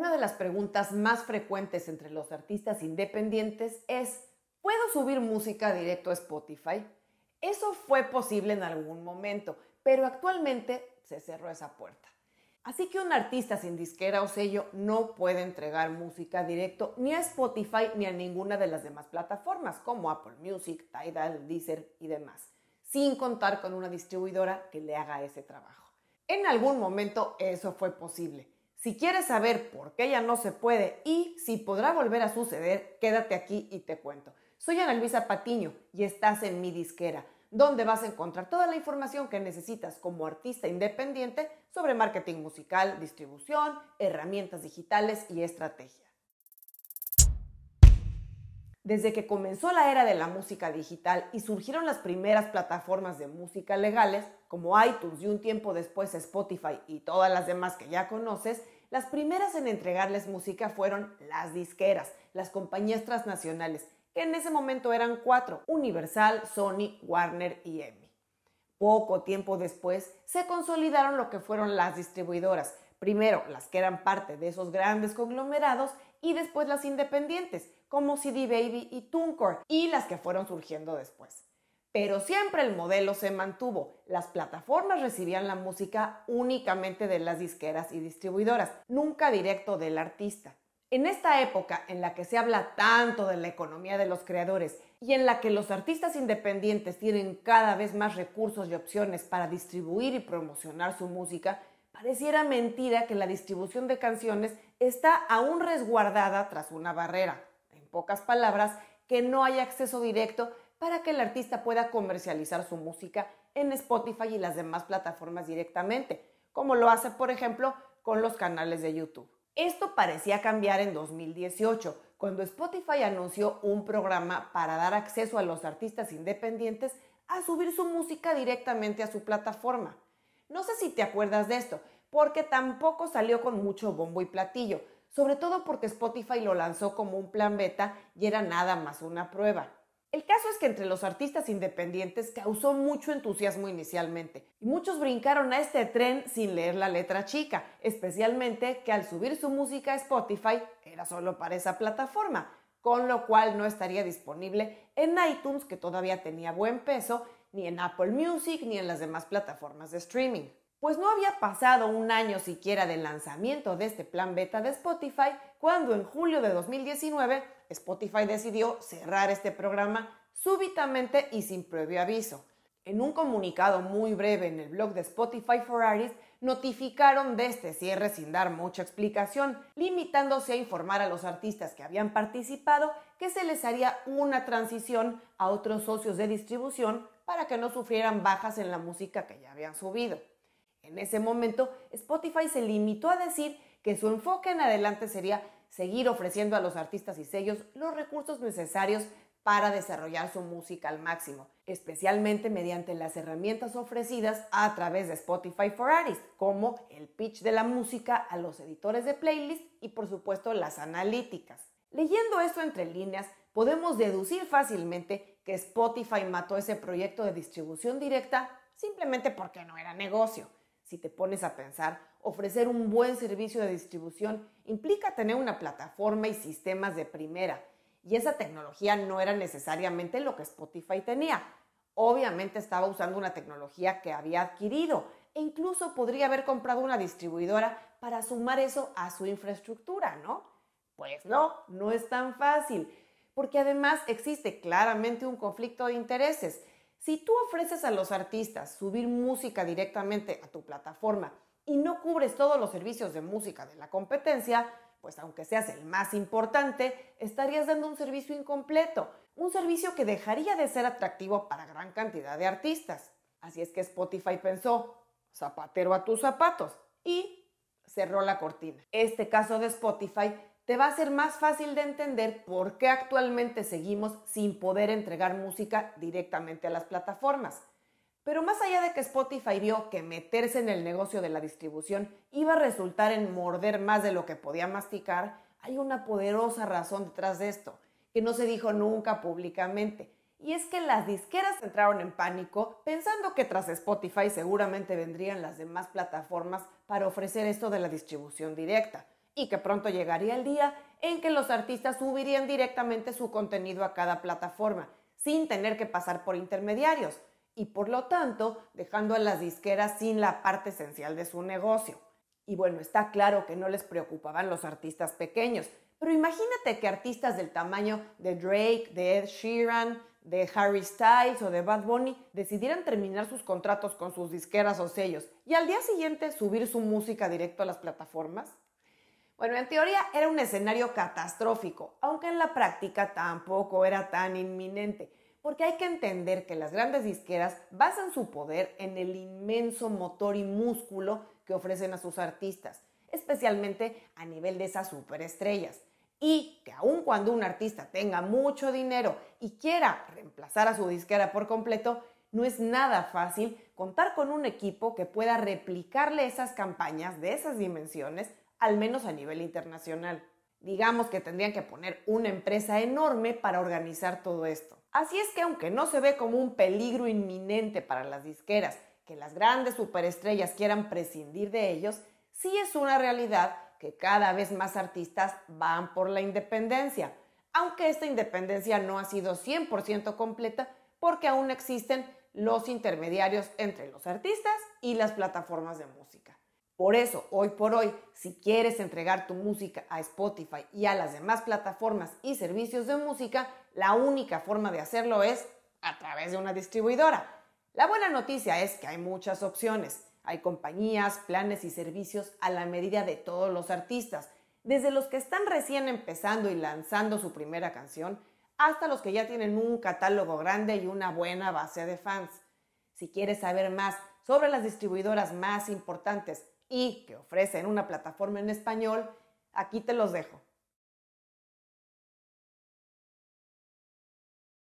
Una de las preguntas más frecuentes entre los artistas independientes es, ¿puedo subir música directo a Spotify? Eso fue posible en algún momento, pero actualmente se cerró esa puerta. Así que un artista sin disquera o sello no puede entregar música directo ni a Spotify ni a ninguna de las demás plataformas como Apple Music, Tidal, Deezer y demás, sin contar con una distribuidora que le haga ese trabajo. En algún momento eso fue posible si quieres saber por qué ya no se puede y si podrá volver a suceder, quédate aquí y te cuento. Soy Ana Luisa Patiño y estás en mi disquera, donde vas a encontrar toda la información que necesitas como artista independiente sobre marketing musical, distribución, herramientas digitales y estrategia. Desde que comenzó la era de la música digital y surgieron las primeras plataformas de música legales, como iTunes y un tiempo después Spotify y todas las demás que ya conoces, las primeras en entregarles música fueron las disqueras, las compañías transnacionales, que en ese momento eran cuatro, Universal, Sony, Warner y EMI. Poco tiempo después se consolidaron lo que fueron las distribuidoras, primero las que eran parte de esos grandes conglomerados y después las independientes, como CD Baby y TuneCore, y las que fueron surgiendo después. Pero siempre el modelo se mantuvo. Las plataformas recibían la música únicamente de las disqueras y distribuidoras, nunca directo del artista. En esta época en la que se habla tanto de la economía de los creadores y en la que los artistas independientes tienen cada vez más recursos y opciones para distribuir y promocionar su música, pareciera mentira que la distribución de canciones está aún resguardada tras una barrera pocas palabras, que no haya acceso directo para que el artista pueda comercializar su música en Spotify y las demás plataformas directamente, como lo hace, por ejemplo, con los canales de YouTube. Esto parecía cambiar en 2018, cuando Spotify anunció un programa para dar acceso a los artistas independientes a subir su música directamente a su plataforma. No sé si te acuerdas de esto, porque tampoco salió con mucho bombo y platillo, sobre todo porque Spotify lo lanzó como un plan beta y era nada más una prueba. El caso es que entre los artistas independientes causó mucho entusiasmo inicialmente y muchos brincaron a este tren sin leer la letra chica, especialmente que al subir su música a Spotify era solo para esa plataforma, con lo cual no estaría disponible en iTunes, que todavía tenía buen peso, ni en Apple Music, ni en las demás plataformas de streaming. Pues no había pasado un año siquiera del lanzamiento de este plan beta de Spotify cuando en julio de 2019 Spotify decidió cerrar este programa súbitamente y sin previo aviso. En un comunicado muy breve en el blog de Spotify for Artists, notificaron de este cierre sin dar mucha explicación, limitándose a informar a los artistas que habían participado que se les haría una transición a otros socios de distribución para que no sufrieran bajas en la música que ya habían subido. En ese momento, Spotify se limitó a decir que su enfoque en adelante sería seguir ofreciendo a los artistas y sellos los recursos necesarios para desarrollar su música al máximo, especialmente mediante las herramientas ofrecidas a través de Spotify for Artists, como el pitch de la música a los editores de playlist y por supuesto las analíticas. Leyendo esto entre líneas, podemos deducir fácilmente que Spotify mató ese proyecto de distribución directa simplemente porque no era negocio si te pones a pensar, ofrecer un buen servicio de distribución implica tener una plataforma y sistemas de primera. Y esa tecnología no era necesariamente lo que Spotify tenía. Obviamente estaba usando una tecnología que había adquirido e incluso podría haber comprado una distribuidora para sumar eso a su infraestructura, ¿no? Pues no, no es tan fácil, porque además existe claramente un conflicto de intereses. Si tú ofreces a los artistas subir música directamente a tu plataforma y no cubres todos los servicios de música de la competencia, pues aunque seas el más importante, estarías dando un servicio incompleto, un servicio que dejaría de ser atractivo para gran cantidad de artistas. Así es que Spotify pensó, zapatero a tus zapatos, y cerró la cortina. Este caso de Spotify te va a ser más fácil de entender por qué actualmente seguimos sin poder entregar música directamente a las plataformas. Pero más allá de que Spotify vio que meterse en el negocio de la distribución iba a resultar en morder más de lo que podía masticar, hay una poderosa razón detrás de esto, que no se dijo nunca públicamente. Y es que las disqueras entraron en pánico pensando que tras Spotify seguramente vendrían las demás plataformas para ofrecer esto de la distribución directa y que pronto llegaría el día en que los artistas subirían directamente su contenido a cada plataforma, sin tener que pasar por intermediarios, y por lo tanto dejando a las disqueras sin la parte esencial de su negocio. Y bueno, está claro que no les preocupaban los artistas pequeños, pero imagínate que artistas del tamaño de Drake, de Ed Sheeran, de Harry Styles o de Bad Bunny decidieran terminar sus contratos con sus disqueras o sellos y al día siguiente subir su música directo a las plataformas? Bueno, en teoría era un escenario catastrófico, aunque en la práctica tampoco era tan inminente, porque hay que entender que las grandes disqueras basan su poder en el inmenso motor y músculo que ofrecen a sus artistas, especialmente a nivel de esas superestrellas. Y que aun cuando un artista tenga mucho dinero y quiera reemplazar a su disquera por completo, no es nada fácil contar con un equipo que pueda replicarle esas campañas de esas dimensiones, al menos a nivel internacional. Digamos que tendrían que poner una empresa enorme para organizar todo esto. Así es que aunque no se ve como un peligro inminente para las disqueras que las grandes superestrellas quieran prescindir de ellos, sí es una realidad que cada vez más artistas van por la independencia, aunque esta independencia no ha sido 100% completa porque aún existen los intermediarios entre los artistas y las plataformas de música. Por eso, hoy por hoy, si quieres entregar tu música a Spotify y a las demás plataformas y servicios de música, la única forma de hacerlo es a través de una distribuidora. La buena noticia es que hay muchas opciones. Hay compañías, planes y servicios a la medida de todos los artistas, desde los que están recién empezando y lanzando su primera canción, hasta los que ya tienen un catálogo grande y una buena base de fans. Si quieres saber más sobre las distribuidoras más importantes y que ofrecen una plataforma en español, aquí te los dejo.